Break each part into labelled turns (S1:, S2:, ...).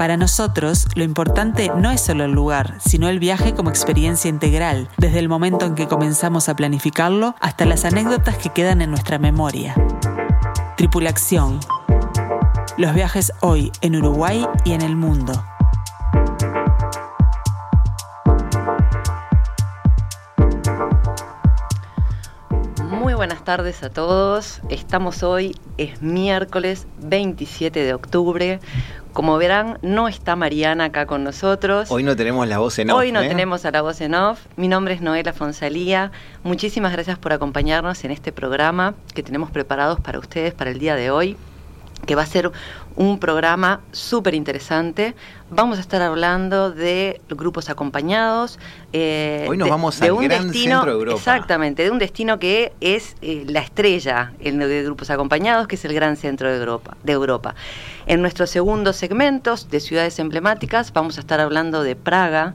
S1: Para nosotros, lo importante no es solo el lugar, sino el viaje como experiencia integral, desde el momento en que comenzamos a planificarlo hasta las anécdotas que quedan en nuestra memoria. Tripulación. Los viajes hoy en Uruguay y en el mundo.
S2: Muy buenas tardes a todos. Estamos hoy, es miércoles 27 de octubre. Como verán, no está Mariana acá con nosotros.
S3: Hoy no tenemos la voz en off.
S2: Hoy no
S3: ¿eh?
S2: tenemos a la voz en off. Mi nombre es Noela Fonsalía. Muchísimas gracias por acompañarnos en este programa que tenemos preparados para ustedes para el día de hoy que va a ser un programa súper interesante. Vamos a estar hablando de grupos acompañados.
S3: eh, Hoy nos
S2: de,
S3: vamos
S2: de
S3: al
S2: un
S3: gran
S2: destino,
S3: centro de Europa.
S2: Exactamente, de un destino que es eh, la estrella de grupos acompañados, que es el gran centro de Europa, de Europa. En nuestros segundos segmentos de ciudades emblemáticas vamos a estar hablando de Praga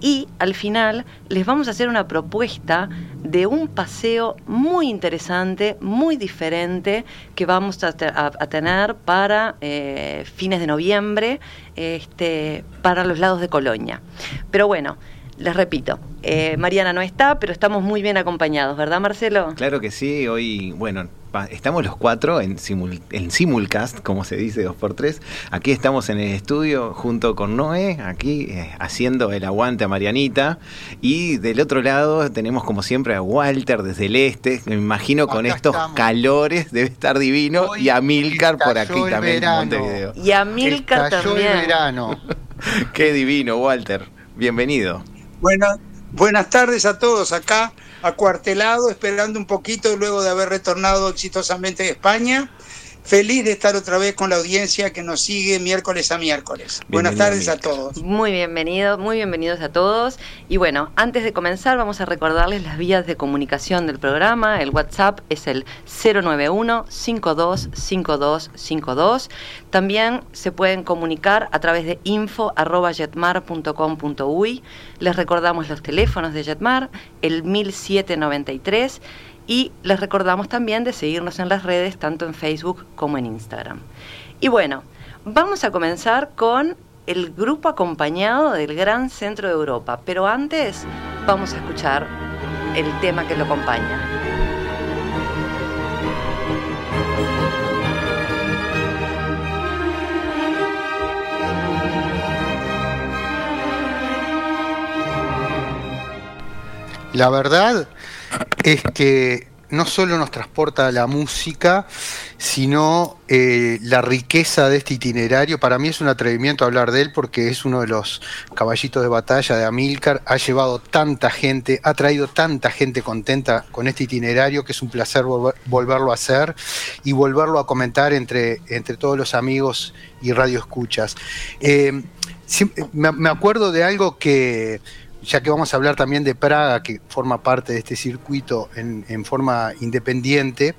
S2: y al final les vamos a hacer una propuesta de un paseo muy interesante, muy diferente, que vamos a, te- a- a tener para eh, fines de noviembre, este, para los lados de Colonia. Pero bueno, les repito, eh, Mariana no está, pero estamos muy bien acompañados, ¿verdad Marcelo?
S3: Claro que sí, hoy, bueno, estamos los cuatro en, simul- en simulcast, como se dice, dos por tres. Aquí estamos en el estudio junto con Noé, aquí eh, haciendo el aguante a Marianita. Y del otro lado tenemos como siempre a Walter desde el este. Me imagino con estos
S4: estamos.
S3: calores debe estar divino.
S4: Hoy
S3: y a Milcar por aquí también en. Montevideo.
S2: Y a Milcar también.
S4: el verano.
S3: Qué divino, Walter. Bienvenido.
S5: Buenas, buenas tardes a todos acá, acuartelado, esperando un poquito luego de haber retornado exitosamente de España. Feliz de estar otra vez con la audiencia que nos sigue miércoles a miércoles. Buenas tardes a todos.
S2: Muy bienvenido, muy bienvenidos a todos. Y bueno, antes de comenzar vamos a recordarles las vías de comunicación del programa. El WhatsApp es el 091-525252. También se pueden comunicar a través de info.jetmar.com.uy. Les recordamos los teléfonos de Jetmar, el 1793. Y les recordamos también de seguirnos en las redes, tanto en Facebook como en Instagram. Y bueno, vamos a comenzar con el grupo acompañado del Gran Centro de Europa. Pero antes vamos a escuchar el tema que lo acompaña.
S4: La verdad es que no solo nos transporta la música, sino eh, la riqueza de este itinerario. Para mí es un atrevimiento hablar de él porque es uno de los caballitos de batalla de Amílcar. Ha llevado tanta gente, ha traído tanta gente contenta con este itinerario que es un placer volver- volverlo a hacer y volverlo a comentar entre, entre todos los amigos y radioescuchas. Eh, siem- me, me acuerdo de algo que, ya que vamos a hablar también de Praga, que forma parte de este circuito en, forma independiente,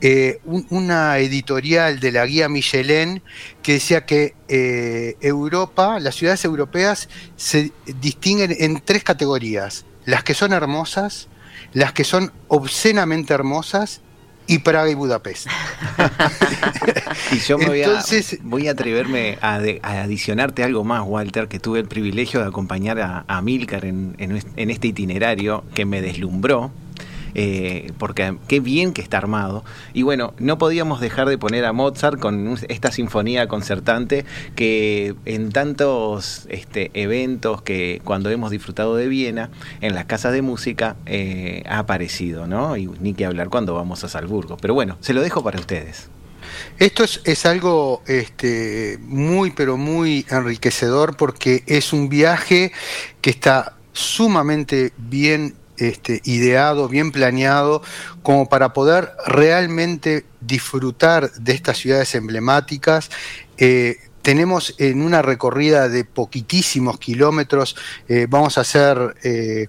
S4: eh, un- una editorial de la guía Michelin que decía que eh, Europa, las ciudades europeas se distinguen en tres categorías, las que son hermosas, las que son obscenamente hermosas y Praga y Budapest.
S3: Y yo me voy,
S4: Entonces-
S3: a, voy a atreverme a, de- a adicionarte algo más, Walter, que tuve el privilegio de acompañar a, a Milcar en, en este itinerario que me deslumbró. Eh, porque qué bien que está armado. Y bueno, no podíamos dejar de poner a Mozart con esta sinfonía concertante que en tantos este, eventos que cuando hemos disfrutado de Viena, en las casas de música, eh, ha aparecido, ¿no? Y ni que hablar cuando vamos a Salzburgo. Pero bueno, se lo dejo para ustedes.
S4: Esto es, algo este, muy, pero muy enriquecedor porque es un viaje que está sumamente bien este, ideado, bien planeado, como para poder realmente disfrutar de estas ciudades emblemáticas. Eh, tenemos en una recorrida de poquitísimos kilómetros, eh, vamos a hacer eh,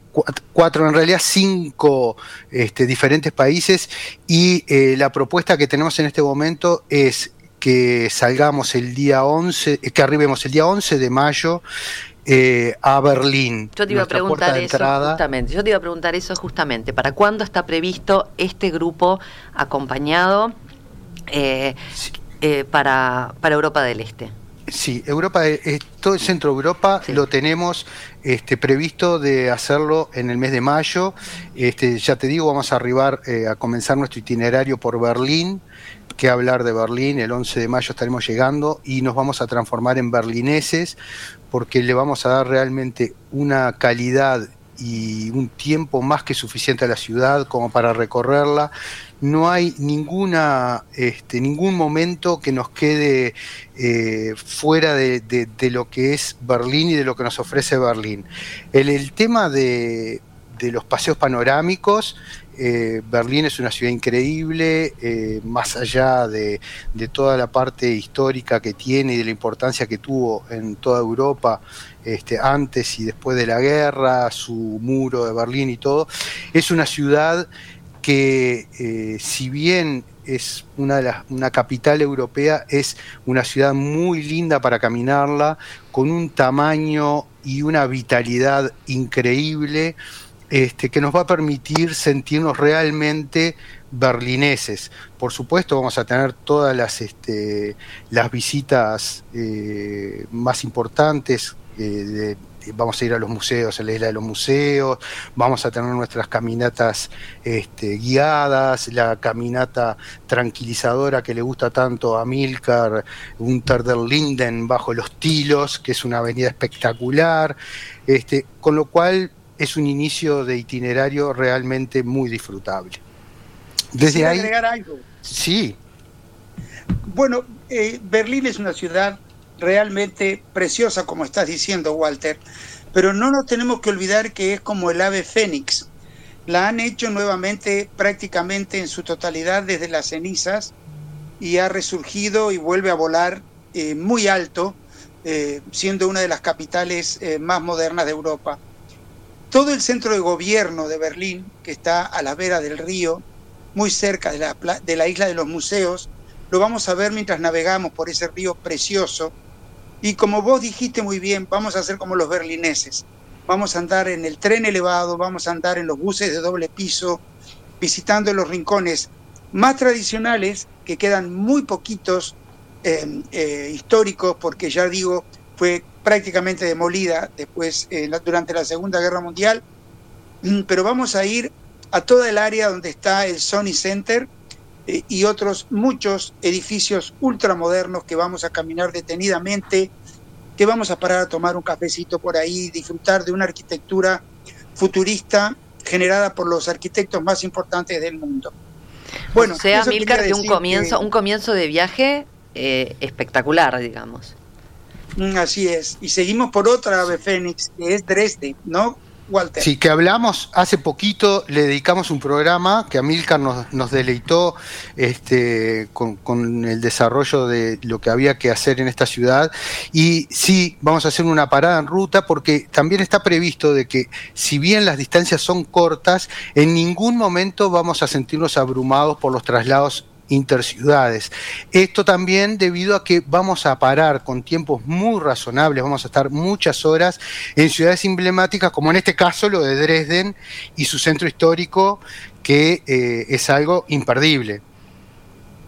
S4: cuatro, en realidad cinco este, diferentes países y la propuesta que tenemos en este momento es que salgamos el día 11, que arribemos el día 11 de mayo eh, a Berlín.
S2: Yo te iba a preguntar eso justamente. Yo te iba a preguntar eso justamente. ¿Para cuándo está previsto este grupo acompañado eh, eh, para, para Europa del Este?
S4: Sí, Europa, todo el centro de Europa lo tenemos este, previsto de hacerlo en el mes de mayo. Este, ya te digo, vamos a arribar a comenzar nuestro itinerario por Berlín que hablar de Berlín, el 11 de mayo estaremos llegando y nos vamos a transformar en berlineses porque le vamos a dar realmente una calidad y un tiempo más que suficiente a la ciudad como para recorrerla. No hay ninguna, este, ningún momento que nos quede eh, fuera de, lo que es Berlín y de lo que nos ofrece Berlín. el tema de, de los paseos panorámicos eh, Berlín es una ciudad increíble, eh, más allá de, toda la parte histórica que tiene y de la importancia que tuvo en toda Europa este, antes y después de la guerra, su muro de Berlín y todo, es una ciudad que eh, si bien es una, de una capital europea, es una ciudad muy linda para caminarla, con un tamaño y una vitalidad increíble. Este, que nos va a permitir sentirnos realmente berlineses. Por supuesto, vamos a tener todas las, este, las visitas eh, más importantes. Eh, vamos a ir a los museos, a la isla de los museos, vamos a tener nuestras caminatas este, guiadas, la caminata tranquilizadora que le gusta tanto a Milcar, Unter der Linden bajo los tilos, que es una avenida espectacular, este, con lo cual es un inicio de itinerario realmente muy disfrutable.
S5: Desde ahí. agregar algo?
S4: Sí.
S5: Bueno, eh, Berlín es una ciudad realmente preciosa, como estás diciendo, Walter, pero no nos tenemos que olvidar que es como el ave fénix. La han hecho nuevamente prácticamente en su totalidad desde las cenizas y ha resurgido y vuelve a volar eh, muy alto, eh, siendo una de las capitales más modernas de Europa. Todo el centro de gobierno de Berlín, que está a la vera del río, muy cerca de la, de la isla de los museos, lo vamos a ver mientras navegamos por ese río precioso. Y como vos dijiste muy bien, vamos a hacer como los berlineses. Vamos a andar en el tren elevado, vamos a andar en los buses de doble piso, visitando los rincones más tradicionales, que quedan muy poquitos eh, eh, históricos, porque ya digo, fue prácticamente demolida después eh, durante la Segunda Guerra Mundial, mm, pero vamos a ir a toda el área donde está el Sony Center eh, y otros muchos edificios ultramodernos que vamos a caminar detenidamente, que vamos a parar a tomar un cafecito por ahí, disfrutar de una arquitectura futurista generada por los arquitectos más importantes del mundo.
S2: Bueno, o sea, Milcar, de un comienzo, un comienzo de viaje eh, espectacular, digamos.
S5: Mm, así es. Y seguimos por otra ave fénix, que es Dresde, ¿no, Walter?
S4: Sí, que hablamos hace poquito, le dedicamos un programa que Amilcar nos, nos deleitó este, con, el desarrollo de lo que había que hacer en esta ciudad. Y sí, vamos a hacer una parada en ruta porque también está previsto de que si bien las distancias son cortas, en ningún momento vamos a sentirnos abrumados por los traslados interciudades. Esto también debido a que vamos a parar con tiempos muy razonables, vamos a estar muchas horas en ciudades emblemáticas, como en este caso lo de Dresden y su centro histórico, que eh, es algo imperdible.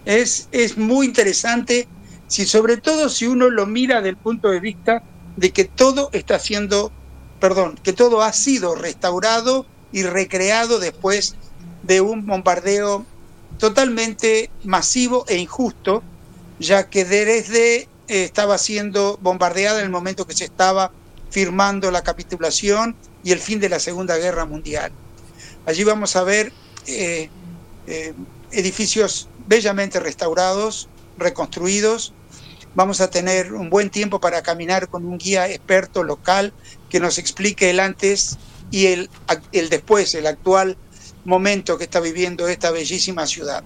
S5: Es, es muy interesante, si, sobre todo si uno lo mira del punto de vista de que todo está siendo, perdón, que todo ha sido restaurado y recreado después de un bombardeo totalmente masivo e injusto, ya que Dresde eh, estaba siendo bombardeada en el momento que se estaba firmando la capitulación y el fin de la Segunda Guerra Mundial. Allí vamos a ver eh, eh, edificios bellamente restaurados, reconstruidos. Vamos a tener un buen tiempo para caminar con un guía experto local que nos explique el antes y el, el después, el actual momento que está viviendo esta bellísima ciudad.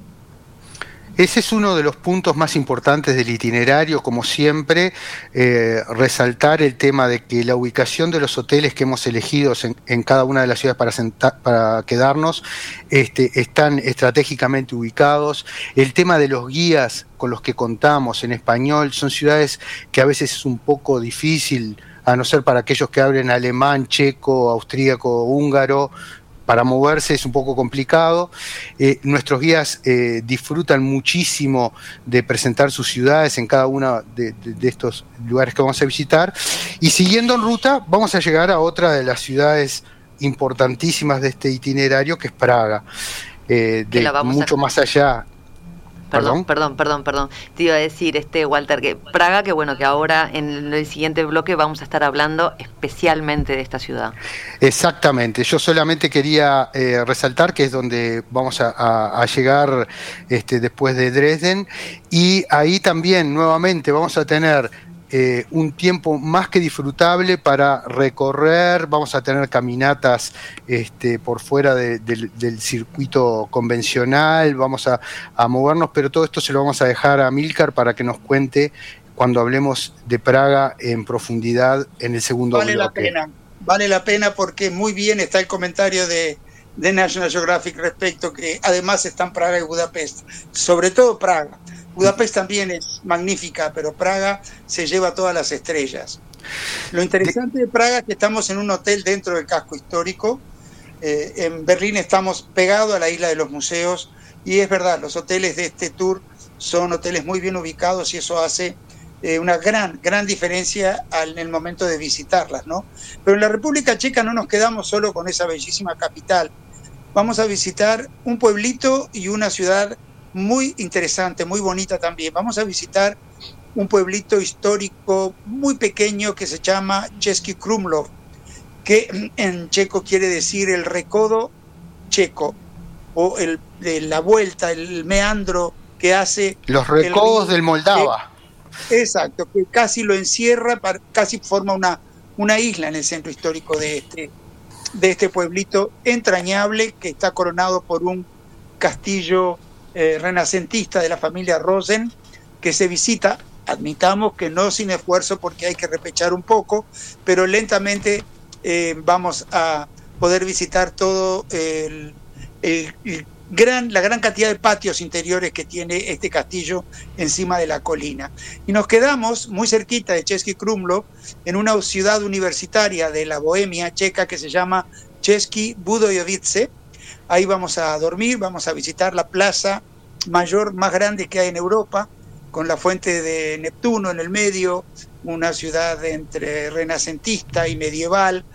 S4: Ese es uno de los puntos más importantes del itinerario, como siempre, eh, resaltar el tema de que la ubicación de los hoteles que hemos elegido en, cada una de las ciudades para, para quedarnos este, están estratégicamente ubicados. El tema de los guías con los que contamos en español son ciudades que a veces es un poco difícil a no ser para aquellos que hablen alemán, checo, austríaco, húngaro, para moverse es un poco complicado. Eh, nuestros guías eh, disfrutan muchísimo de presentar sus ciudades en cada uno de, estos lugares que vamos a visitar. Y siguiendo en ruta, vamos a llegar a otra de las ciudades importantísimas de este itinerario, que es Praga. Eh, de mucho más allá
S2: Perdón, perdón, perdón, perdón. Te iba a decir, este Walter, que Praga, que bueno, que ahora en el siguiente bloque vamos a estar hablando especialmente de esta ciudad.
S4: Exactamente. Yo solamente quería eh, resaltar que es donde vamos a, llegar este, después de Dresden y ahí también nuevamente vamos a tener eh, un tiempo más que disfrutable para recorrer, vamos a tener caminatas este, por fuera del circuito convencional, vamos a, movernos, pero todo esto se lo vamos a dejar a Milcar para que nos cuente cuando hablemos de Praga en profundidad en el segundo
S5: vale la pena, vale la pena porque muy bien está el comentario de, de National Geographic respecto que además están Praga y Budapest, sobre todo Praga. Budapest también es magnífica, pero Praga se lleva todas las estrellas. Lo interesante de Praga es que estamos en un hotel dentro del casco histórico. Eh, en Berlín estamos pegados a la isla de los museos y es verdad, los hoteles de este tour son hoteles muy bien ubicados y eso hace eh, una gran, gran diferencia en el momento de visitarlas, ¿no? Pero en la República Checa no nos quedamos solo con esa bellísima capital. Vamos a visitar un pueblito y una ciudad muy interesante, muy bonita también. Vamos a visitar un pueblito histórico muy pequeño que se llama Český Krumlov, que en checo quiere decir el recodo checo o el, la vuelta, el meandro que hace...
S4: Los recodos del Moldava.
S5: exacto, que casi lo encierra, casi forma una, una isla en el centro histórico de este, de este pueblito entrañable que está coronado por un castillo eh, renacentista de la familia Rosen, que se visita, admitamos que no sin esfuerzo porque hay que repechar un poco, pero lentamente eh, vamos a poder visitar todo el, gran, la gran cantidad de patios interiores que tiene este castillo encima de la colina. Y nos quedamos muy cerquita de Český Krumlov, en una ciudad universitaria de la Bohemia checa que se llama Český Budojovice, Ahí vamos a dormir, vamos a visitar la plaza mayor, más grande que hay en Europa, con la fuente de Neptuno en el medio, una ciudad entre renacentista y medieval,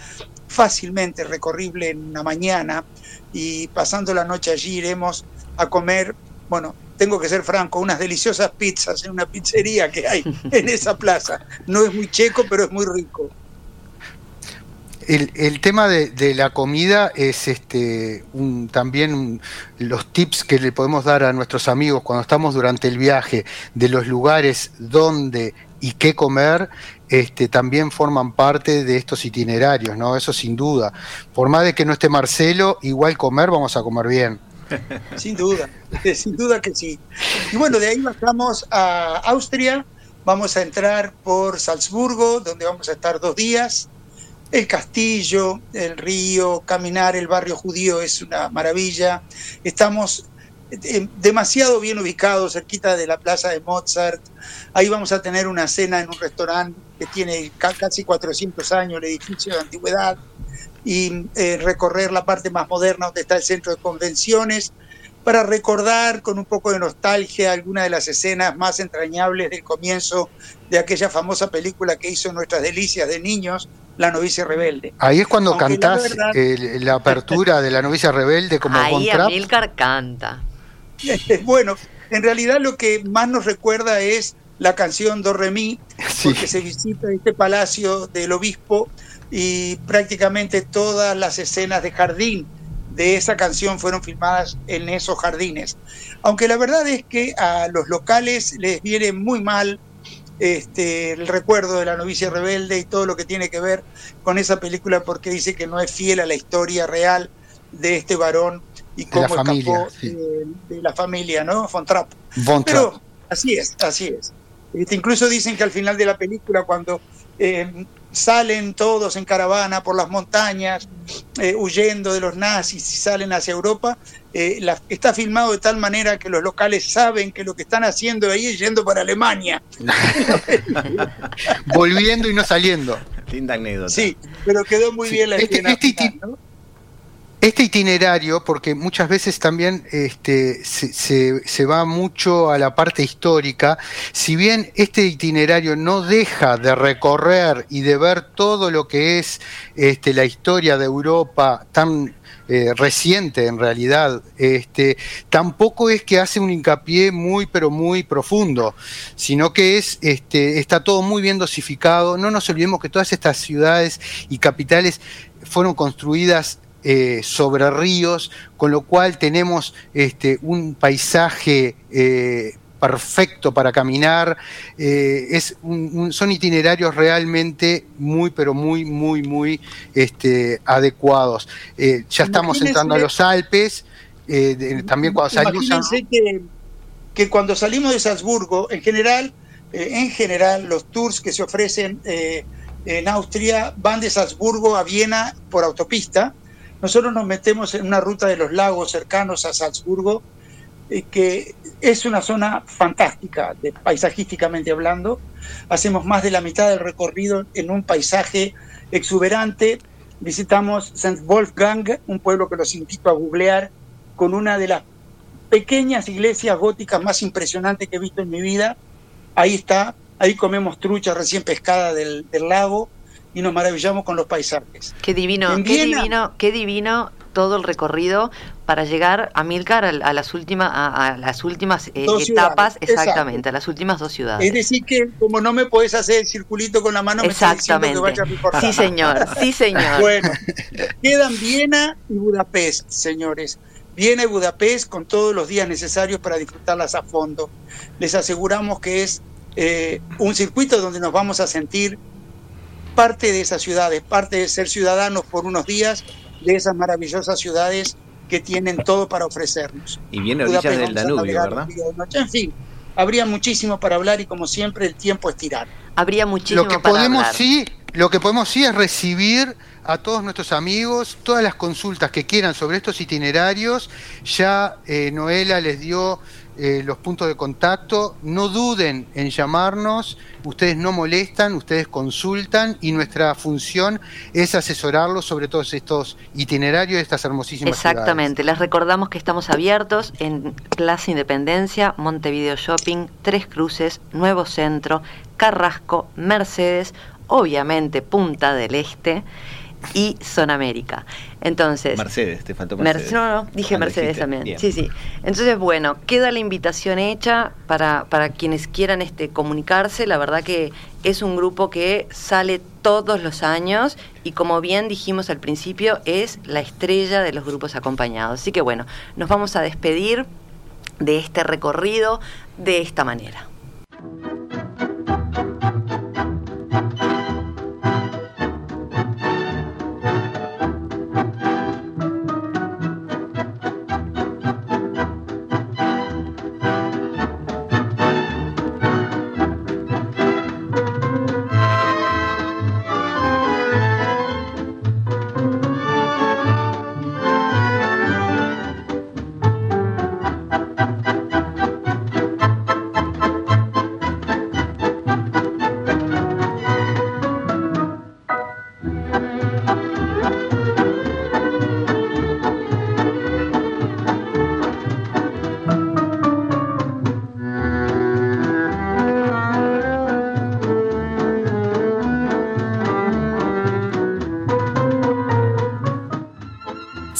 S5: fácilmente recorrible en una mañana y pasando la noche allí iremos a comer, bueno, tengo que ser franco, unas deliciosas pizzas en una pizzería que hay en esa plaza. No es muy checo, pero es muy rico.
S4: El, tema de, la comida es este también los tips que le podemos dar a nuestros amigos cuando estamos durante el viaje de los lugares donde y qué comer este, también forman parte de estos itinerarios, ¿no? Eso sin duda. Por más de que no esté Marcelo, igual comer vamos a comer bien.
S5: Sin duda, sin duda que sí. Y bueno, de ahí bajamos a Austria, vamos a entrar por Salzburgo, donde vamos a estar dos días el castillo, el río, caminar el barrio judío es una maravilla. Estamos eh, demasiado bien ubicados, cerquita de la plaza de Mozart. Ahí vamos a tener una cena en un restaurante que tiene casi 400 años, el edificio de antigüedad, y eh, recorrer la parte más moderna donde está el centro de convenciones para recordar con un poco de nostalgia algunas de las escenas más entrañables del comienzo de aquella famosa película que hizo Nuestras Delicias de Niños, La Novicia Rebelde.
S4: Ahí es cuando cantás la, apertura de La Novicia Rebelde como
S2: Ahí Amilcar canta.
S5: bueno, en realidad lo que más nos recuerda es la canción Do Re Mi, porque se visita este palacio del obispo y prácticamente todas las escenas de jardín de esa canción fueron filmadas en esos jardines. Aunque la verdad es que a los locales les viene muy mal este, el recuerdo de la novicia rebelde y todo lo que tiene que ver con esa película porque dice que no es fiel a la historia real de este varón y cómo escapó de, la familia, ¿no? Von Trapp. Pero así es, así es. Este, incluso dicen que al final de la película, cuando eh, salen todos en caravana por las montañas, eh, huyendo de los nazis y salen hacia Europa, eh, está filmado de tal manera que los locales saben que lo que están haciendo ahí es yendo para Alemania.
S4: Volviendo y no saliendo.
S3: Linda anécdota.
S5: Sí, pero quedó muy bien la este, escena. Este,
S4: este itinerario, porque muchas veces también este, se, va mucho a la parte histórica, si bien este itinerario no deja de recorrer y de ver todo lo que es este, la historia de Europa tan eh, reciente en realidad, este, tampoco es que hace un hincapié muy pero muy profundo, sino que es, este, está todo muy bien dosificado. No nos olvidemos que todas estas ciudades y capitales fueron construidas eh, sobre ríos, con lo cual tenemos este, un paisaje eh, perfecto para caminar. Eh, es son itinerarios realmente muy, pero muy, muy, muy este, adecuados. ya estamos entrando a los Alpes. también cuando salimos
S5: que, que, cuando salimos de Salzburgo, en general, en general, los tours que se ofrecen en Austria van de Salzburgo a Viena por autopista nosotros nos metemos en una ruta de los lagos cercanos a Salzburgo, eh, que es una zona fantástica, de, paisajísticamente hablando. Hacemos más de la mitad del recorrido en un paisaje exuberante. Visitamos St. Wolfgang, un pueblo que los invito a googlear, con una de las pequeñas iglesias góticas más impresionantes que he visto en mi vida. Ahí está, ahí comemos trucha recién pescada del, del lago y nos maravillamos con los paisajes.
S2: Qué divino, qué divino, qué divino todo el recorrido para llegar a Milcar a, las últimas a, las últimas eh, etapas exactamente a las últimas dos ciudades.
S5: Es decir que como no me puedes hacer el circulito con la mano
S2: exactamente me que vaya sí señor sí señor.
S5: Bueno quedan Viena y Budapest señores. Viena y Budapest con todos los días necesarios para disfrutarlas a fondo. Les aseguramos que es eh, un circuito donde nos vamos a sentir parte de esas ciudades, parte de ser ciudadanos por unos días de esas maravillosas ciudades que tienen todo para ofrecernos.
S3: Y viene orillas del Danubio, ¿verdad?
S5: En fin, habría muchísimo para hablar y como siempre el tiempo es tirar.
S2: Habría muchísimo
S4: lo que
S2: para
S4: podemos
S2: hablar.
S4: sí, lo que podemos sí es recibir a todos nuestros amigos todas las consultas que quieran sobre estos itinerarios. Ya eh, Noela les dio eh, los puntos de contacto. No duden en llamarnos, ustedes no molestan, ustedes consultan y nuestra función es asesorarlos sobre todos estos itinerarios de estas hermosísimas
S2: Exactamente, les recordamos que estamos abiertos en Plaza Independencia, Montevideo Shopping, Tres Cruces, Nuevo Centro, Carrasco, Mercedes, obviamente Punta del Este y Zona América. Entonces.
S3: Mercedes, te faltó Mercedes.
S2: no, no, dije Mercedes también. Sí, sí. Entonces, bueno, queda la invitación hecha para, para quienes quieran este, comunicarse. La verdad que es un grupo que sale todos los años y como bien dijimos al principio, es la estrella de los grupos acompañados. Así que bueno, nos vamos a despedir de este recorrido de esta manera.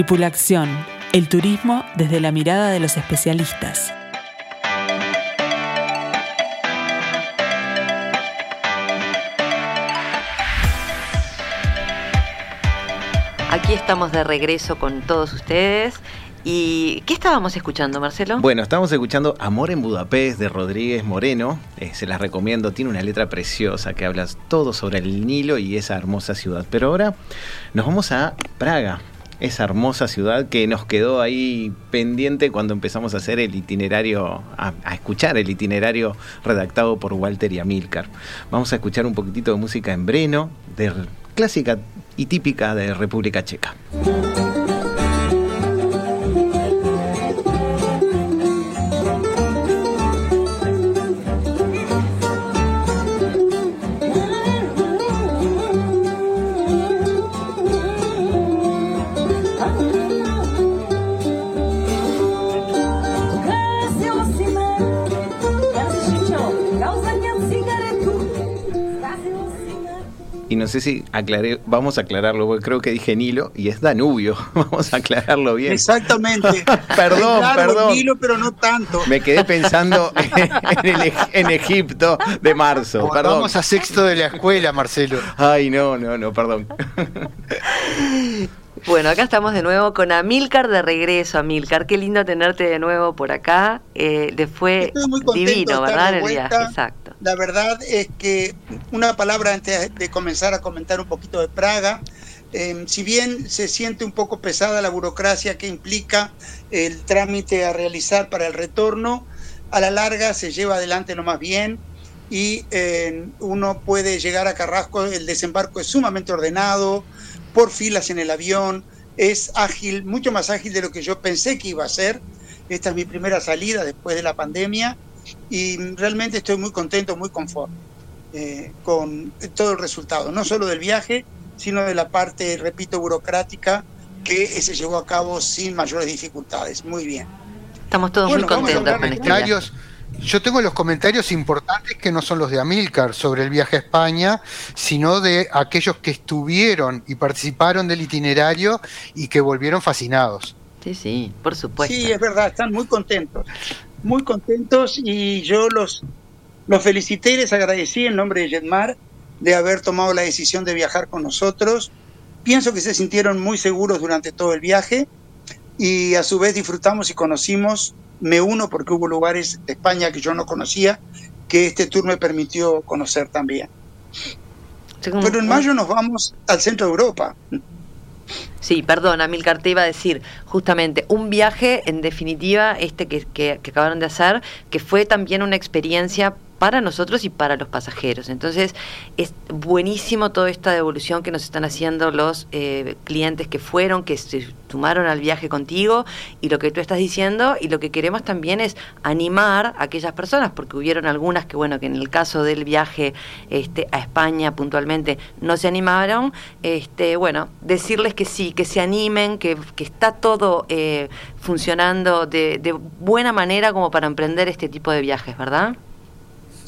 S1: Tripulación, el turismo desde la mirada de los especialistas.
S2: Aquí estamos de regreso con todos ustedes. ¿Y qué estábamos escuchando, Marcelo?
S3: Bueno, estábamos escuchando Amor en Budapest de Rodríguez Moreno. Eh, se las recomiendo, tiene una letra preciosa que habla todo sobre el Nilo y esa hermosa ciudad. Pero ahora nos vamos a Praga, esa hermosa ciudad que nos quedó ahí pendiente cuando empezamos a hacer el itinerario, a, escuchar el itinerario redactado por Walter y Amilcar. Vamos a escuchar un poquitito de música en Breno, de clásica y típica de República Checa. Sé si aclaré, vamos a aclararlo, porque creo que dije Nilo y es Danubio, vamos a aclararlo bien.
S5: Exactamente.
S3: perdón,
S5: claro,
S3: perdón.
S5: Nilo, pero no tanto.
S3: Me quedé pensando en, el, en, Egipto de marzo, perdón.
S4: Vamos a sexto de la escuela, Marcelo.
S3: Ay, no, no, no, perdón.
S2: Bueno, acá estamos de nuevo con Amilcar de regreso. Amilcar, qué lindo tenerte de nuevo por acá. Eh, le fue
S5: Estoy muy contento
S2: divino, ¿verdad?
S5: de
S2: El viaje, exacto.
S5: La verdad es que una palabra antes de comenzar a comentar un poquito de Praga. Eh, si bien se siente un poco pesada la burocracia que implica el trámite a realizar para el retorno, a la larga se lleva adelante lo más bien y eh, uno puede llegar a Carrasco, el desembarco es sumamente ordenado, por filas en el avión, es ágil, mucho más ágil de lo que yo pensé que iba a ser. Esta es mi primera salida después de la pandemia y realmente estoy muy contento, muy conforme eh, con todo el resultado, no solo del viaje, sino de la parte, repito, burocrática que se llevó a cabo sin mayores dificultades. Muy bien.
S2: Estamos todos
S5: Bueno,
S2: muy contentos con este viaje.
S4: Comentarios. Yo tengo los comentarios importantes que no son los de Amilcar sobre el viaje a España, sino de aquellos que estuvieron y participaron del itinerario y que volvieron fascinados.
S2: Sí, sí, por supuesto.
S5: Sí, es verdad, están muy contentos, muy contentos y yo los, los felicité y les agradecí en nombre de Jetmar de haber tomado la decisión de viajar con nosotros. Pienso que se sintieron muy seguros durante todo el viaje y a su vez disfrutamos y conocimos, me uno porque hubo lugares de España que yo no conocía, que este tour me permitió conocer también. Pero en mayo nos vamos al centro de Europa.
S2: Sí, perdón, Amilcar, te iba a decir justamente un viaje, en definitiva, este que, que- que acabaron de hacer, que fue también una experiencia para nosotros y para los pasajeros. Entonces, es buenísimo toda esta devolución que nos están haciendo los eh, clientes que fueron, que se sumaron al viaje contigo y lo que tú estás diciendo y lo que queremos también es animar a aquellas personas, porque hubieron algunas que, bueno, que en el caso del viaje este, a España puntualmente no se animaron, este, bueno, decirles que sí, que se animen, que, que está todo eh, funcionando de, de buena manera como para emprender este tipo de viajes, ¿verdad?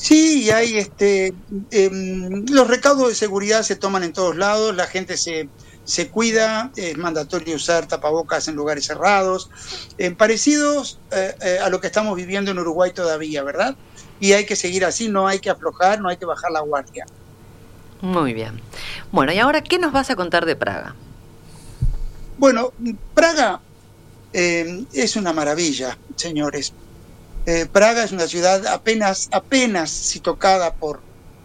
S5: Sí, y hay este, em, los recaudos de seguridad se toman en todos lados, la gente se, se cuida, es mandatorio usar tapabocas en lugares cerrados, eh, parecidos eh, eh, a lo que estamos viviendo en Uruguay todavía, ¿verdad? Y hay que seguir así, no hay que aflojar, no hay que bajar la guardia.
S2: Muy bien. Bueno, y ahora, ¿qué nos vas a contar de Praga?
S5: Bueno, Praga eh, es una maravilla, señores. Eh, Praga es una ciudad apenas, apenas si tocada por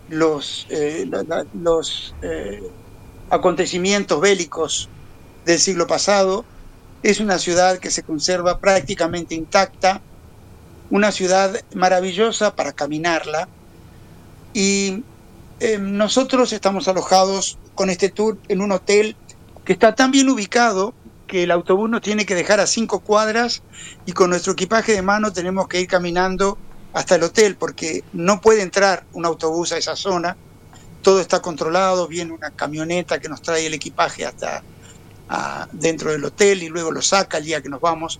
S5: los, eh, los eh, acontecimientos bélicos del siglo pasado. Es una ciudad que se conserva prácticamente intacta, una ciudad maravillosa para caminarla. Y nosotros estamos alojados con este tour en un hotel que está tan bien ubicado que el autobús nos tiene que dejar a cinco cuadras y con nuestro equipaje de mano tenemos que ir caminando hasta el hotel porque no puede entrar un autobús a esa zona. todo está controlado, viene una camioneta que nos trae el equipaje hasta dentro del hotel y luego lo saca el día que nos vamos.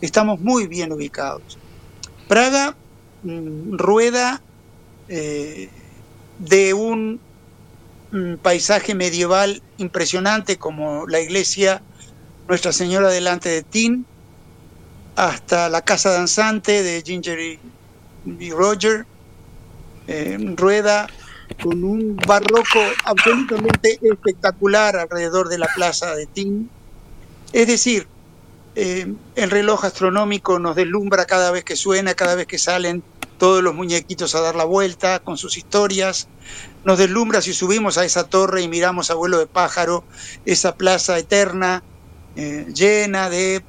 S5: Estamos muy bien ubicados. Praga mm, rueda eh, de un, un, paisaje medieval impresionante como la iglesia Nuestra Señora delante de Tin, hasta la casa danzante de Ginger y, Roger, eh, rueda con un barroco absolutamente espectacular alrededor de la plaza de Tin. Es decir, eh, el reloj astronómico nos deslumbra cada vez que suena, cada vez que salen todos los muñequitos a dar la vuelta con sus historias. Nos deslumbra si subimos a esa torre y miramos a vuelo de pájaro esa plaza eterna eh, llena de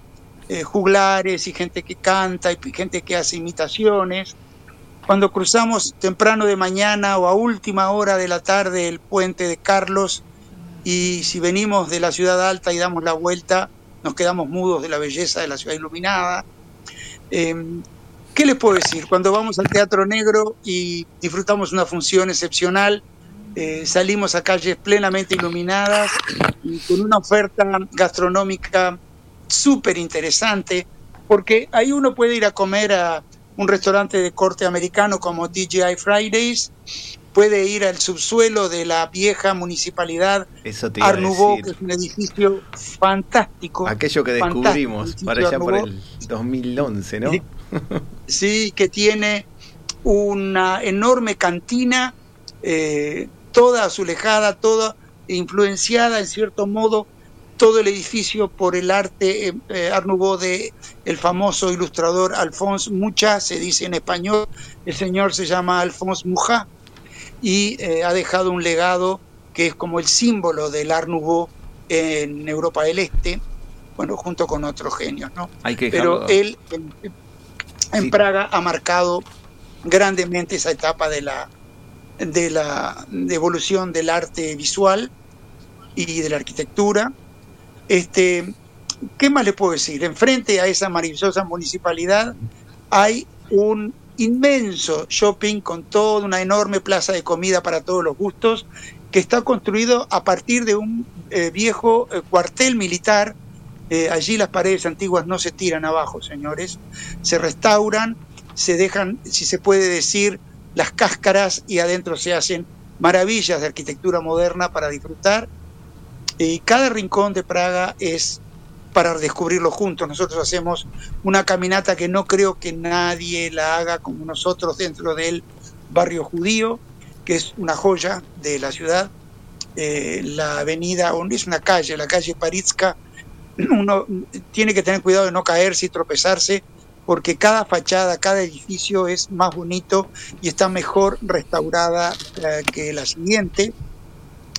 S5: eh, juglares y gente que canta y gente que hace imitaciones. Cuando cruzamos temprano de mañana o a última hora de la tarde el puente de Carlos y si venimos de la ciudad alta y damos la vuelta, nos quedamos mudos de la belleza de la ciudad iluminada. Em, ¿Qué les puedo decir? Cuando vamos al Teatro Negro y disfrutamos una función excepcional, eh, salimos a calles plenamente iluminadas y con una oferta gastronómica súper interesante, porque ahí uno puede ir a comer a un restaurante de corte americano como DJI Fridays, puede ir al subsuelo de la vieja municipalidad Art que es un edificio fantástico.
S3: Aquello que descubrimos para allá por el 2011, ¿no?
S5: Sí, que tiene una enorme cantina, eh, toda azulejada, toda influenciada en cierto modo todo el edificio por el arte eh, eh de el famoso ilustrador Alphonse Mucha, se dice en español, el señor se llama Alphonse Mucha y eh, ha dejado un legado que es como el símbolo del Art Nouveau en Europa del Este, bueno, junto con otros genios, ¿no? Pero él en, Praga ha marcado grandemente esa etapa de la de la evolución del arte visual y de la arquitectura este, ¿Qué más le puedo decir? Enfrente a esa maravillosa municipalidad hay un inmenso shopping con toda una enorme plaza de comida para todos los gustos que está construido a partir de un eh, viejo eh, cuartel militar. Eh, allí las paredes antiguas no se tiran abajo, señores. Se restauran, se dejan, si se puede decir, las cáscaras y adentro se hacen maravillas de arquitectura moderna para disfrutar y cada rincón de Praga es para descubrirlo juntos. Nosotros hacemos una caminata que no creo que nadie la haga como nosotros dentro del barrio judío, que es una joya de la ciudad. Eh, la avenida, es una calle, la calle Paritska, uno tiene que tener cuidado de no caerse y tropezarse, porque cada fachada, cada edificio es más bonito y está mejor restaurada eh, que la siguiente.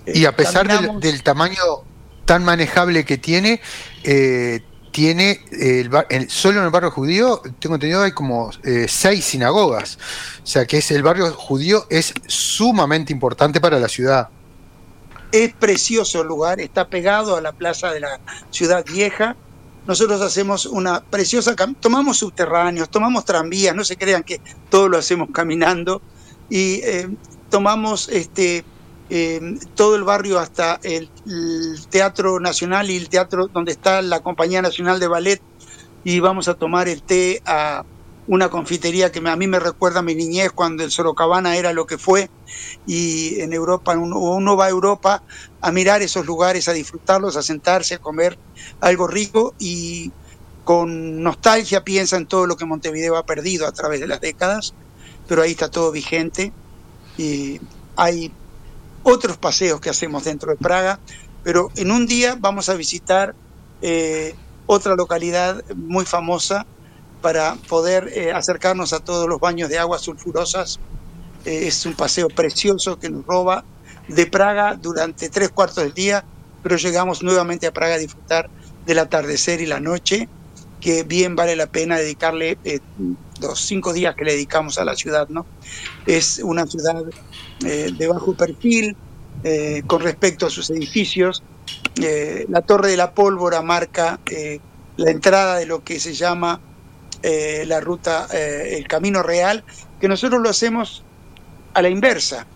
S4: Y a pesar del, tamaño tan manejable que tiene, eh, tiene el, solo en el barrio judío, tengo entendido, hay como eh, seis sinagogas. O sea que es el barrio judío es sumamente importante para la ciudad.
S5: Es precioso el lugar, está pegado a la plaza de la ciudad vieja. Nosotros hacemos una preciosa, tomamos subterráneos, tomamos tranvías, no se crean que todo lo hacemos caminando. Y eh, tomamos este eh, todo el barrio hasta el, Teatro Nacional y el teatro donde está la Compañía Nacional de Ballet y vamos a tomar el té a una confitería que a mí me recuerda mi niñez cuando el Sorocabana era lo que fue y en Europa uno, uno va a Europa a mirar esos lugares, a disfrutarlos, a sentarse, a comer algo rico y con nostalgia piensa en todo lo que Montevideo ha perdido a través de las décadas, pero ahí está todo vigente y hay otros paseos que hacemos dentro de Praga, pero en un día vamos a visitar eh, otra localidad muy famosa para poder eh, acercarnos a todos los baños de aguas sulfurosas. Eh, es un paseo precioso que nos roba de Praga durante tres cuartos del día, pero llegamos nuevamente a Praga a disfrutar del atardecer y la noche, que bien vale la pena dedicarle los cinco días que le dedicamos a la ciudad, ¿no? Es una ciudad eh, de bajo perfil eh, con respecto a sus edificios. Eh, la Torre de la Pólvora marca la entrada de lo que se llama la ruta, el Camino Real, que nosotros lo hacemos a la inversa.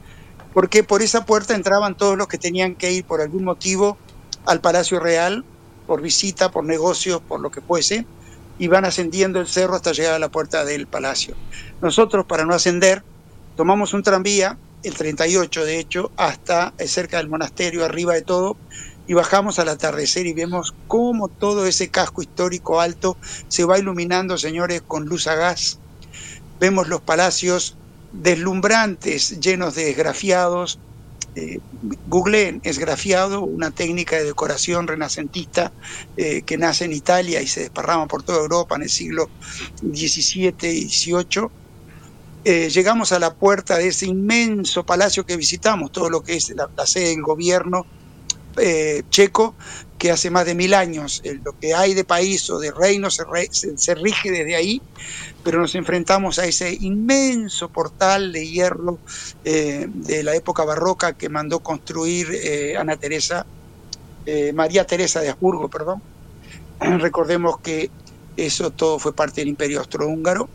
S5: porque por esa puerta entraban todos los que tenían que ir por algún motivo al Palacio Real, por visita, por negocios, por lo que fuese, y van ascendiendo el cerro hasta llegar a la puerta del palacio. Nosotros, para no ascender, tomamos un tranvía, el 38 de hecho, hasta cerca del monasterio, arriba de todo, y bajamos al atardecer y vemos cómo todo ese casco histórico alto se va iluminando, señores, con luz a gas. Vemos los palacios deslumbrantes, llenos de esgrafiados. Eh, googleen esgrafiado, una técnica de decoración renacentista eh, que nace en Italia y se desparrama por toda Europa en el siglo XVII y XVIII. Eh, llegamos a la puerta de ese inmenso palacio que visitamos, todo lo que es la sede del gobierno, eh, checo que hace más de mil años lo que hay de país o de reino se, rige desde ahí, pero nos enfrentamos a ese inmenso portal de hierro eh, de la época barroca que mandó construir eh, Ana Teresa, María Teresa de Habsburgo, perdón. Recordemos que eso todo fue parte del Imperio Austrohúngaro.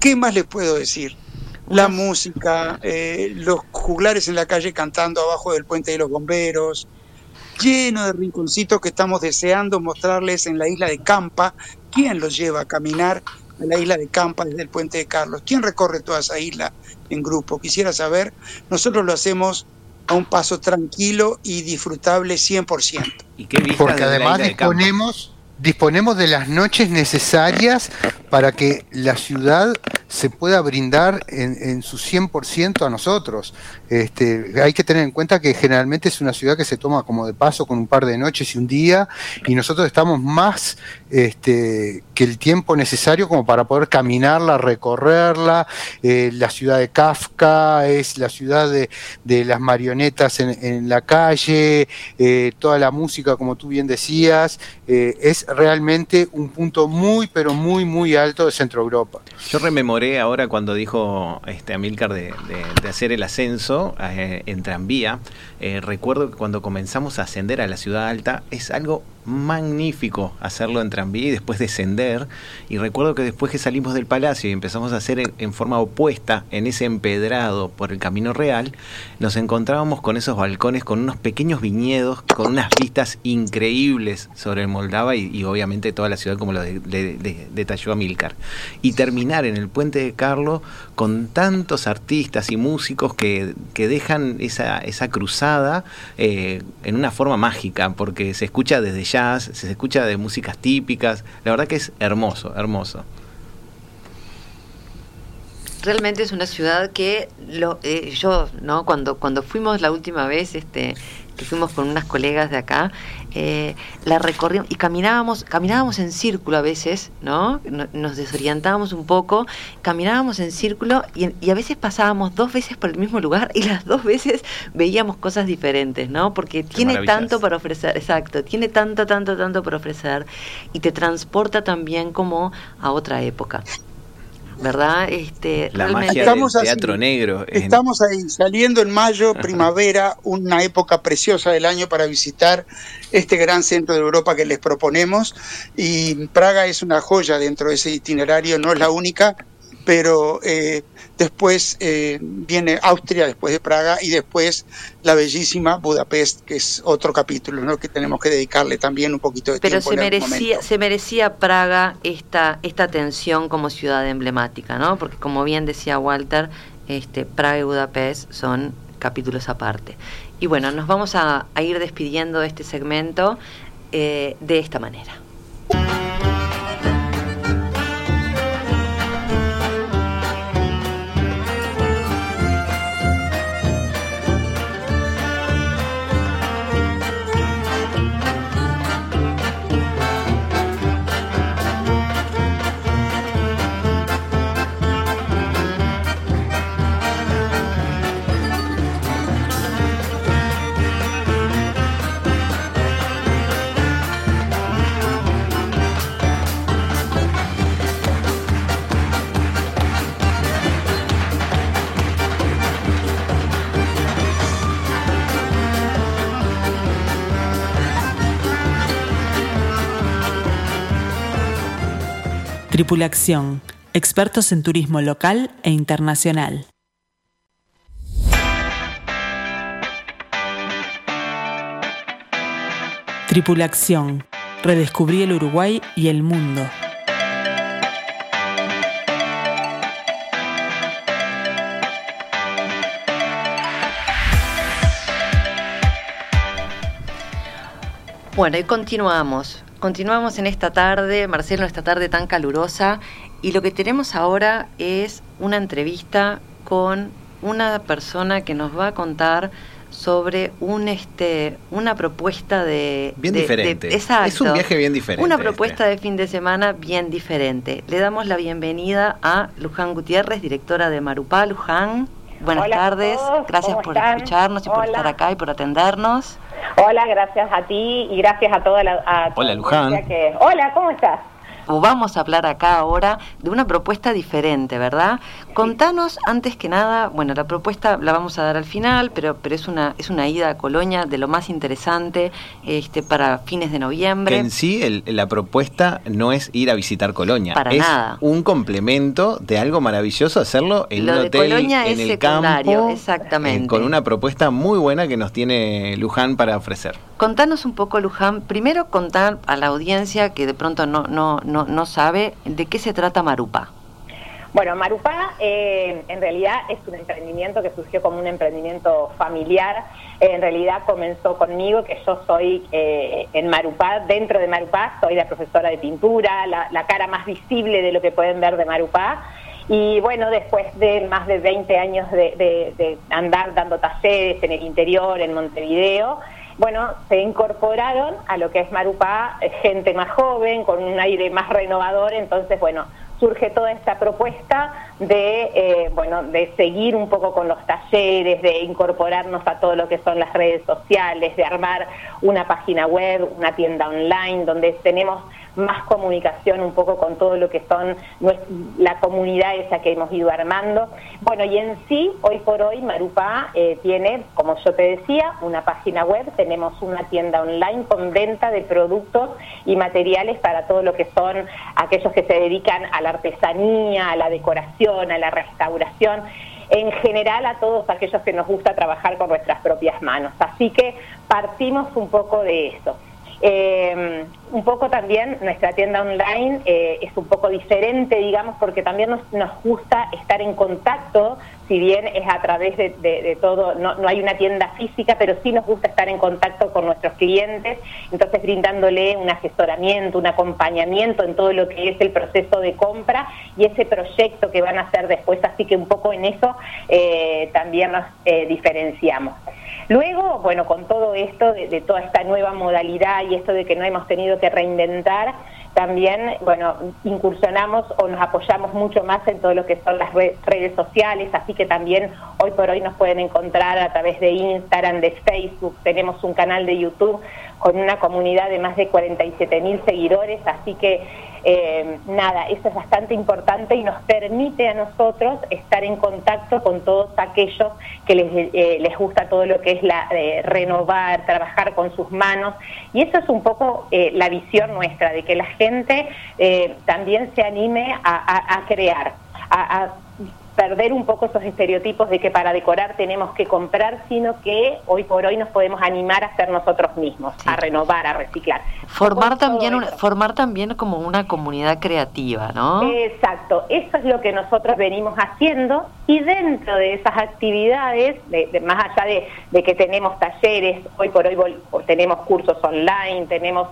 S5: ¿Qué más les puedo decir? La música, eh, los juglares en la calle cantando abajo del puente de los bomberos, lleno de rinconcitos que estamos deseando mostrarles en la isla de Campa. ¿Quién los lleva a caminar a la isla de Campa desde el puente de Carlos? ¿Quién recorre toda esa isla en grupo? Quisiera saber. Nosotros lo hacemos a un paso tranquilo y disfrutable 100%.
S4: ¿Y qué Porque además disponemos disponemos de las noches necesarias para que la ciudad se pueda brindar en, su 100% a nosotros. Este, hay que tener en cuenta que generalmente es una ciudad que se toma como de paso con un par de noches y un día, y nosotros estamos más este, que el tiempo necesario como para poder caminarla, recorrerla. Eh, la ciudad de Kafka es la ciudad de, las marionetas en, la calle, eh, toda la música, como tú bien decías, eh, es realmente un punto muy, pero muy, muy alto de Centro Europa.
S3: Yo rememoré ahora cuando dijo este Amilcar de, hacer el ascenso eh, en tranvía. Eh, recuerdo que cuando comenzamos a ascender a la ciudad alta es algo magnífico hacerlo en tranvía y después descender. Y recuerdo que después que salimos del palacio y empezamos a hacer en, forma opuesta en ese empedrado por el camino real, nos encontrábamos con esos balcones con unos pequeños viñedos, con unas vistas increíbles sobre el Moldava y, obviamente toda la ciudad como lo detalló Amilcar. Y terminar en el puente de Carlo con tantos artistas y músicos que, dejan esa, esa cruzada eh, en una forma mágica, porque se escucha desde se escucha de músicas típicas. La verdad que es hermoso, hermoso.
S2: Realmente es una ciudad que lo, eh, yo, ¿no? Cuando, cuando fuimos la última vez, este, que fuimos con unas colegas de acá, eh, la recorrimos y caminábamos, caminábamos en círculo a veces, ¿no? Nos desorientábamos un poco, caminábamos en círculo y, y, a veces pasábamos dos veces por el mismo lugar y las dos veces veíamos cosas diferentes, ¿no? Porque tiene tanto para ofrecer, exacto, tiene tanto, tanto, tanto para ofrecer y te transporta también como a otra época. ¿Verdad? Este,
S3: la magia estamos del teatro negro.
S5: Estamos ahí, saliendo en mayo, primavera, una época preciosa del año para visitar este gran centro de Europa que les proponemos. Y Praga es una joya dentro de ese itinerario, no es la única, pero eh, después eh, viene Austria, después de Praga, y después la bellísima Budapest, que es otro capítulo ¿no? que tenemos que dedicarle también un poquito de
S2: pero
S5: tiempo.
S2: Pero se, merecía, se merecía Praga esta, esta atención como ciudad emblemática, ¿no? porque como bien decía Walter, este, Praga y Budapest son capítulos aparte. Y bueno, nos vamos a, ir despidiendo de este segmento eh, de esta manera.
S1: Tripulación, expertos en turismo local e internacional. Tripulación, redescubrí el Uruguay y el mundo.
S2: Bueno, y continuamos. Continuamos en esta tarde, Marcelo, en esta tarde tan calurosa. Y lo que tenemos ahora es una entrevista con una persona que nos va a contar sobre un este una propuesta de
S3: bien
S2: de-
S3: diferente.
S2: de- exacto,
S3: es un viaje bien diferente.
S2: una
S3: este.
S2: propuesta de fin de semana bien diferente. Le damos la bienvenida a Luján Gutiérrez, directora de Marupá. Luján, buenas
S6: Hola
S2: tardes.
S6: todos,
S2: Gracias
S6: ¿cómo
S2: por
S6: están?
S2: escucharnos y por estar acá y por atendernos.
S6: Hola, gracias a ti y gracias a toda la. a
S3: Hola,
S6: la
S3: Luján.
S6: que- Hola, ¿cómo estás?
S2: O vamos a hablar acá ahora de una propuesta diferente, ¿verdad? Contanos antes que nada, bueno, la propuesta la vamos a dar al final, pero pero es una es una ida a Colonia de lo más interesante este para fines de
S3: Que
S2: noviembre.
S3: en sí el- la propuesta no es ir a visitar Colonia,
S2: Para
S3: es
S2: nada.
S3: un complemento de algo maravilloso hacerlo en
S2: Lo
S3: un
S2: de
S3: hotel
S2: Colonia
S3: en
S2: es
S3: el
S2: secundario,
S3: campo,
S2: exactamente.
S3: eh, con una propuesta muy buena que nos tiene Luján para ofrecer.
S2: Contanos un poco, Luján, primero contar a la audiencia que de pronto no no no no sabe de qué se trata Marupa.
S6: Bueno, Marupá eh, en realidad es un emprendimiento que surgió como un emprendimiento familiar. Eh, en realidad comenzó conmigo, que yo soy eh, en Marupá, dentro de Marupá, soy la profesora de pintura, la, la cara más visible de lo que pueden ver de Marupá. Y bueno, después de más de 20 años de, de- de andar dando talleres en el interior, en Montevideo, bueno, se incorporaron a lo que es Marupá eh, gente más joven, con un aire más renovador, entonces, bueno, surge toda esta propuesta de, eh, bueno, de seguir un poco con los talleres, de incorporarnos a todo lo que son las redes sociales, de armar una página web, una tienda online, donde tenemos más comunicación un poco con todo lo que son la comunidad esa que hemos ido armando. Bueno, y en sí, hoy por hoy, Marupá eh, tiene, como yo te decía, una página web, tenemos una tienda online con venta de productos y materiales para todo lo que son aquellos que se dedican a la artesanía, a la decoración, a la restauración en general a todos aquellos que nos gusta trabajar con nuestras propias manos. Así que partimos un poco de eso. Eh, un poco también nuestra tienda online eh, es un poco diferente, digamos, porque también nos, nos gusta estar en contacto, si bien es a través de, todo, no, no hay una tienda física, pero sí nos gusta estar en contacto con nuestros clientes, entonces brindándole un asesoramiento, un acompañamiento en todo lo que es el proceso de compra y ese proyecto que van a hacer después, así que un poco en eso eh, también nos eh, diferenciamos. Luego, bueno, con todo esto, de, de toda esta nueva modalidad y esto de que no hemos tenido que reinventar, también, bueno, incursionamos o nos apoyamos mucho más en todo lo que son las re- redes sociales, así que también hoy por hoy nos pueden encontrar a través de Instagram, de Facebook, tenemos un canal de YouTube con una comunidad de más de 47 mil seguidores, así que eh, nada, eso es bastante importante y nos permite a nosotros estar en contacto con todos aquellos que les, eh, les gusta todo lo que es la eh, renovar, trabajar con sus manos. Y eso es un poco eh, la visión nuestra, de que la gente eh, también se anime a, crear, a, a perder un poco esos estereotipos de que para decorar tenemos que comprar, sino que hoy por hoy nos podemos animar a ser nosotros mismos,
S2: Sí.
S6: a renovar, a reciclar.
S2: Formar también una- formar también como una comunidad creativa, ¿no?
S6: Exacto, eso es lo que nosotros venimos haciendo y dentro de esas actividades, de- de- más allá de, de que tenemos talleres, hoy por hoy tenemos cursos online, tenemos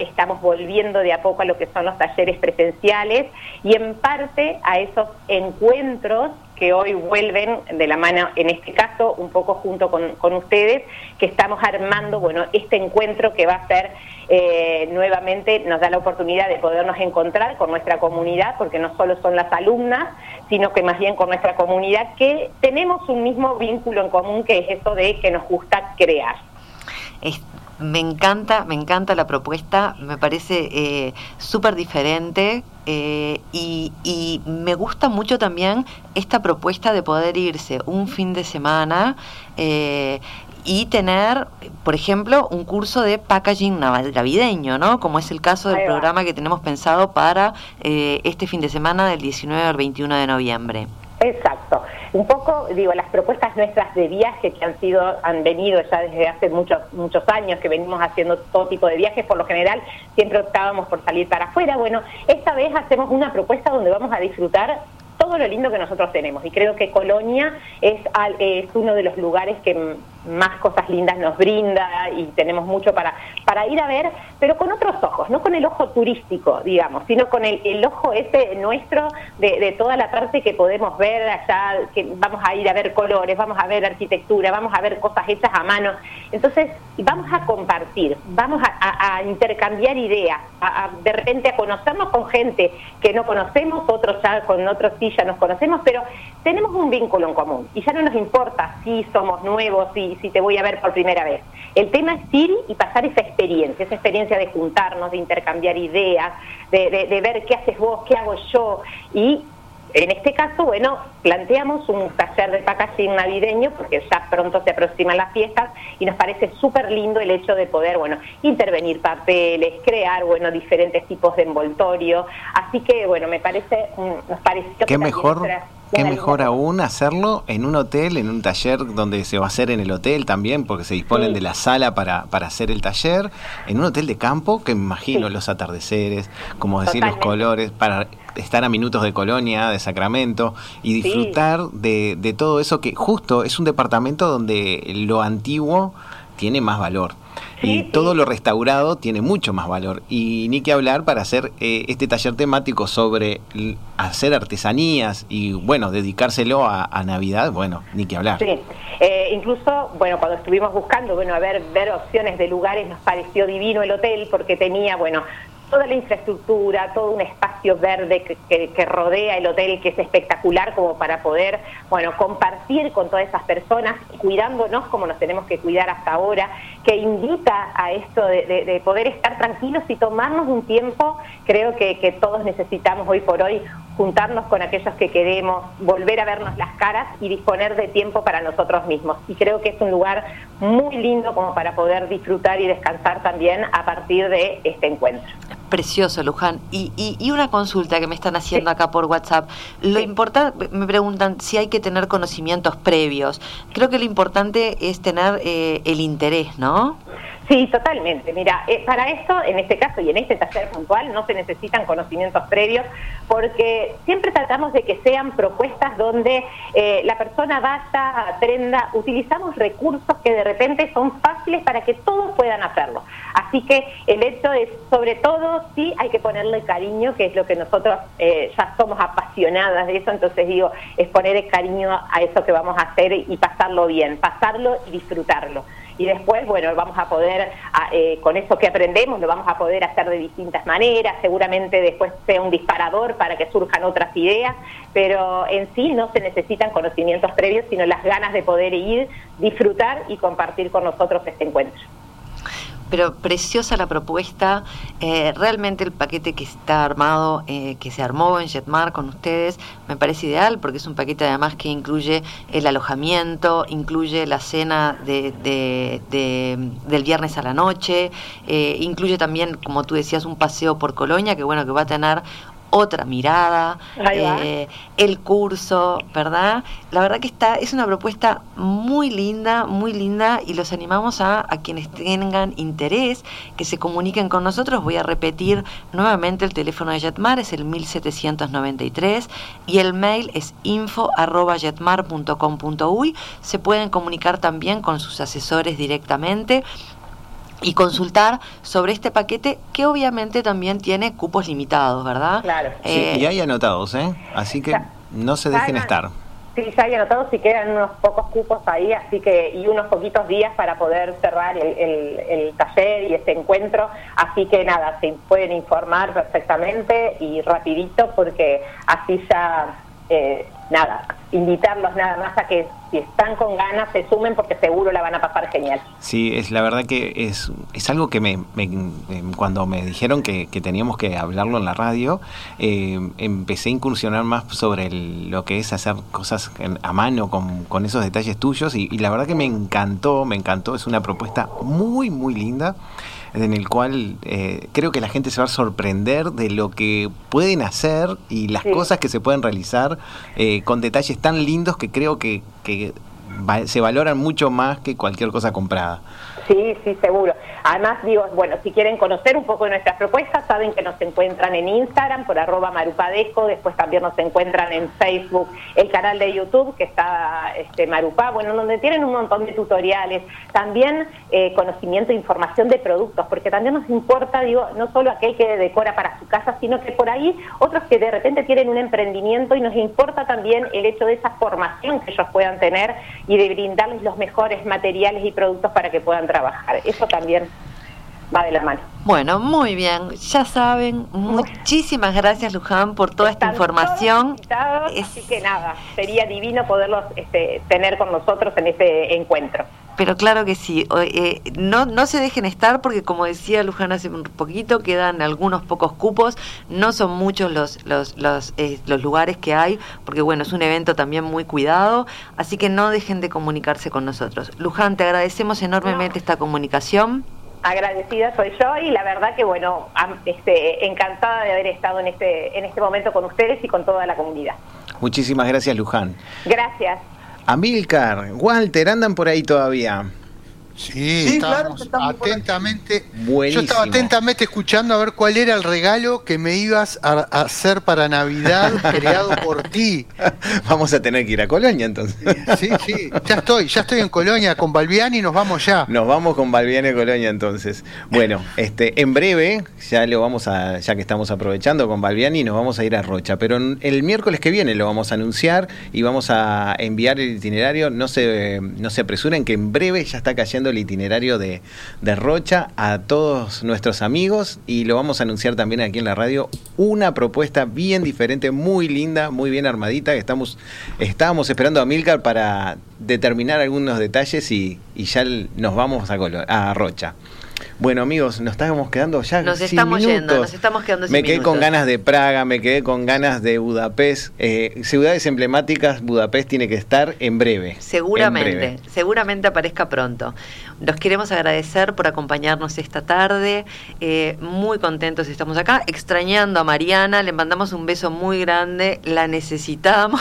S6: estamos volviendo de a poco a lo que son los talleres presenciales y en parte a esos encuentros que hoy vuelven de la mano, en este caso, un poco junto con, con ustedes, que estamos armando, bueno, este encuentro que va a ser eh, nuevamente, nos da la oportunidad de podernos encontrar con nuestra comunidad, porque no solo son las alumnas, sino que más bien con nuestra comunidad, que tenemos un mismo vínculo en común, que es eso de que nos gusta crear.
S2: Me encanta, me encanta la propuesta, me parece eh, súper diferente eh, y, y me gusta mucho también esta propuesta de poder irse un fin de semana eh, y tener, por ejemplo, un curso de packaging nav- navideño, ¿no? Como es el caso del programa que tenemos pensado para eh, este fin de semana del 19 al 21 de noviembre.
S6: Exacto. Un poco, digo, las propuestas nuestras de viaje que han sido, han venido ya desde hace muchos, muchos años, que venimos haciendo todo tipo de viajes, por lo general siempre optábamos por salir para afuera. Bueno, esta vez hacemos una propuesta donde vamos a disfrutar todo lo lindo que nosotros tenemos y creo que Colonia es, es uno de los lugares que más cosas lindas nos brinda y tenemos mucho para, para ir a ver, pero con otros ojos, no con el ojo turístico, digamos, sino con el, el ojo ese nuestro de, toda la parte que podemos ver allá, que vamos a ir a ver colores, vamos a ver arquitectura, vamos a ver cosas hechas a mano. Entonces, vamos a compartir, vamos a, a, a intercambiar ideas, a, de repente a conocernos con gente que no conocemos, otros ya con otros sí ya nos conocemos, pero tenemos un vínculo en común y ya no nos importa si somos nuevos, si si te voy a ver por primera vez. El tema es ir y pasar esa experiencia, esa experiencia de juntarnos, de intercambiar ideas, de, de, de ver qué haces vos, qué hago yo y en este caso, bueno, planteamos un taller de packaging navideño porque ya pronto se aproximan las fiestas y nos parece súper lindo el hecho de poder, bueno, intervenir papeles, crear, bueno, diferentes tipos de envoltorio. Así que, bueno, me parece, nos pareció
S3: ¿Qué
S6: que
S3: mejor? Qué mejor aún hacerlo en un hotel, en un taller donde se va a hacer en el hotel también, porque se disponen
S6: Sí.
S3: de la sala para, para hacer el taller, en un hotel de campo, que me imagino
S6: Sí.
S3: los atardeceres, como decir, los colores, para estar a minutos de Colonia, de Sacramento, y
S6: Sí.
S3: disfrutar de, de todo eso que justo es un departamento donde lo antiguo tiene más valor.
S6: Sí,
S3: y
S6: sí.
S3: todo lo restaurado tiene mucho más valor. Y ni que hablar para hacer eh, este taller temático sobre hacer artesanías y, bueno, dedicárselo a, a Navidad, bueno, ni que hablar.
S6: Sí, eh, incluso, bueno, cuando estuvimos buscando, bueno, a ver, ver opciones de lugares, nos pareció divino el hotel porque tenía, bueno, toda la infraestructura, todo un espacio verde que, que- que rodea el hotel que es espectacular como para poder, bueno, compartir con todas esas personas, cuidándonos como nos tenemos que cuidar hasta ahora, que invita a esto de, de- de poder estar tranquilos y tomarnos un tiempo, creo que, que todos necesitamos hoy por hoy juntarnos con aquellos que queremos, volver a vernos las caras y disponer de tiempo para nosotros mismos. Y creo que es un lugar muy lindo como para poder disfrutar y descansar también a partir de este encuentro.
S2: Precioso, Luján. Y, y, y una consulta que me están haciendo
S6: Sí.
S2: acá por WhatsApp. Lo
S6: Sí.
S2: importante, me preguntan si hay que tener conocimientos previos. Creo que lo importante es tener eh, el interés, ¿no?
S6: Sí, totalmente. Mira, eh, para esto, en este caso y en este taller puntual, no se necesitan conocimientos previos porque siempre tratamos de que sean propuestas donde eh, la persona vaya, aprenda, utilizamos recursos que de repente son fáciles para que todos puedan hacerlo. Así que el hecho es, sobre todo, sí hay que ponerle cariño, que es lo que nosotros eh, ya somos apasionadas de eso, entonces digo, es poner el cariño a eso que vamos a hacer y pasarlo bien, pasarlo y disfrutarlo y después, bueno, vamos a poder, eh, con eso que aprendemos, lo vamos a poder hacer de distintas maneras, seguramente después sea un disparador para que surjan otras ideas, pero en sí no se necesitan conocimientos previos, sino las ganas de poder ir, disfrutar y compartir con nosotros este encuentro.
S2: Pero preciosa la propuesta. Eh, realmente el paquete que está armado, eh, que se armó en Jetmar con ustedes, me parece ideal porque es un paquete además que incluye el alojamiento, incluye la cena de, de- de- del viernes a la noche, eh, incluye también, como tú decías, un paseo por Colonia que bueno que va a tener otra mirada, eh, el curso, ¿verdad? La verdad que está, es una propuesta muy linda, muy linda y los animamos a, a quienes tengan interés que se comuniquen con nosotros. Voy a repetir nuevamente el teléfono de Jetmar, es el 1793 y el mail es info arroba jetmar.com.uy. Se pueden comunicar también con sus asesores directamente y consultar sobre este paquete que obviamente también tiene cupos limitados, ¿verdad?
S6: Claro.
S3: Sí,
S2: Eh,
S3: y hay anotados, ¿eh? Así que
S6: Ya.
S3: no se dejen estar.
S6: Sí, ya hay anotados y quedan unos pocos cupos ahí, así que y unos poquitos días para poder cerrar el, el- el taller y este encuentro, así que nada, se pueden informar perfectamente y rapidito porque así ya, eh, nada, invitarlos nada más a que si están con ganas se sumen porque seguro la van a pasar genial.
S3: Sí, es la verdad que es, es algo que me, me- em, cuando me dijeron que, que teníamos que hablarlo en la radio, eh, empecé a incursionar más sobre el- lo que es hacer cosas a mano con, con esos detalles tuyos y, y la verdad que me encantó, me encantó, es una propuesta muy, muy linda. En el cual eh, creo que la gente se va a sorprender de lo que pueden hacer y las cosas que se pueden realizar eh, con detalles tan lindos que creo que, que se valoran mucho más que cualquier cosa comprada.
S6: Sí, sí, seguro. Además, digo, bueno, si quieren conocer un poco de nuestras propuestas, saben que nos encuentran en Instagram por arroba marupadeco, después también nos encuentran en Facebook, el canal de YouTube que está este, Marupa, bueno, donde tienen un montón de tutoriales, también eh, conocimiento e información de productos, porque también nos importa, digo, no solo aquel que decora para su casa, sino que por ahí otros que de repente tienen un emprendimiento y nos importa también el hecho de esa formación que ellos puedan tener y de brindarles los mejores materiales y productos para que puedan trabajar. Eso también va de la mano.
S2: Bueno, muy bien, ya saben, muchísimas gracias Luján por toda esta información.
S6: Así que nada, sería divino poderlos este, tener con nosotros en este encuentro.
S2: Pero claro que sí, eh, no, no se dejen estar porque como decía Luján hace un poquito, quedan algunos pocos cupos, no son muchos los, los, los, eh, los lugares que hay, porque bueno, es un evento también muy cuidado, así que no dejen de comunicarse con nosotros. Luján, te agradecemos enormemente esta comunicación
S6: agradecida soy yo y la verdad que bueno, este, encantada de haber estado en este, en este momento con ustedes y con toda la comunidad.
S3: Muchísimas gracias, Luján.
S6: Gracias.
S3: Amilcar, Walter, andan por ahí todavía.
S4: Sí, atentamente. Yo estaba atentamente escuchando a ver cuál era el regalo que me ibas a, hacer para Navidad creado por ti.
S3: Vamos a tener que ir a Colonia entonces.
S4: Sí, sí, ya estoy, ya estoy en Colonia con Balbiani y nos vamos ya.
S3: Nos vamos con Balbiani a Colonia entonces. Bueno, este, en breve, ya lo vamos a, ya que estamos aprovechando con Balbiani, nos vamos a ir a Rocha. Pero el miércoles que viene lo vamos a anunciar y vamos a enviar el itinerario. No se, no se apresuren que en breve ya está cayendo el itinerario de, Rocha a todos nuestros amigos y lo vamos a anunciar también aquí en la radio. Una propuesta bien diferente, muy linda, muy bien armadita. Estamos, estábamos esperando a Milcar para determinar algunos detalles y, ya nos vamos a, a Rocha. Bueno, amigos, nos estamos quedando ya.
S2: Nos estamos yendo, nos estamos quedando sin
S3: Me quedé con ganas de Praga, me quedé con ganas de Budapest. Eh, ciudades emblemáticas, Budapest tiene que estar en breve.
S2: Seguramente, seguramente aparezca pronto. Los queremos agradecer por acompañarnos esta tarde. Eh, muy contentos estamos acá. Extrañando a Mariana, le mandamos un beso muy grande. La necesitamos.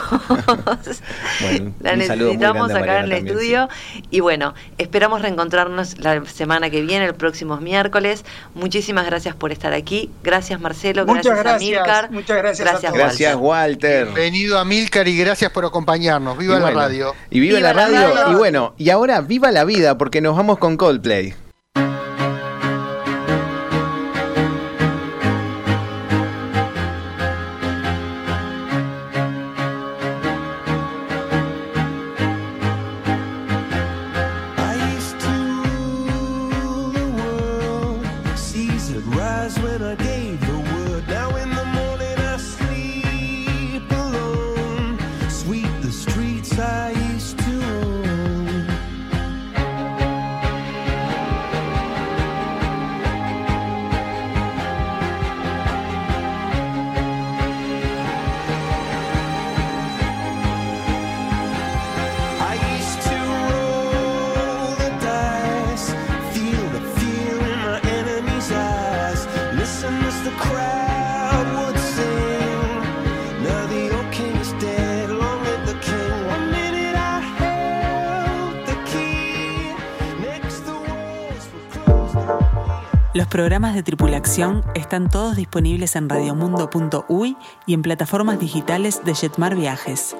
S2: la necesitamos acá en el estudio. Y bueno, esperamos reencontrarnos la semana que viene, el próximo miércoles. Muchísimas gracias por estar aquí. Gracias, Marcelo.
S5: Muchas gracias, Muchas gracias.
S3: Gracias, Walter. Gracias, Walter.
S4: Bienvenido a Milcar y gracias por acompañarnos. Viva la radio.
S3: Y viva, la, radio. Y bueno, y ahora viva la vida porque nos vamos con Coldplay.
S1: Están todos disponibles en radiomundo.uy y en plataformas digitales de Jetmar Viajes.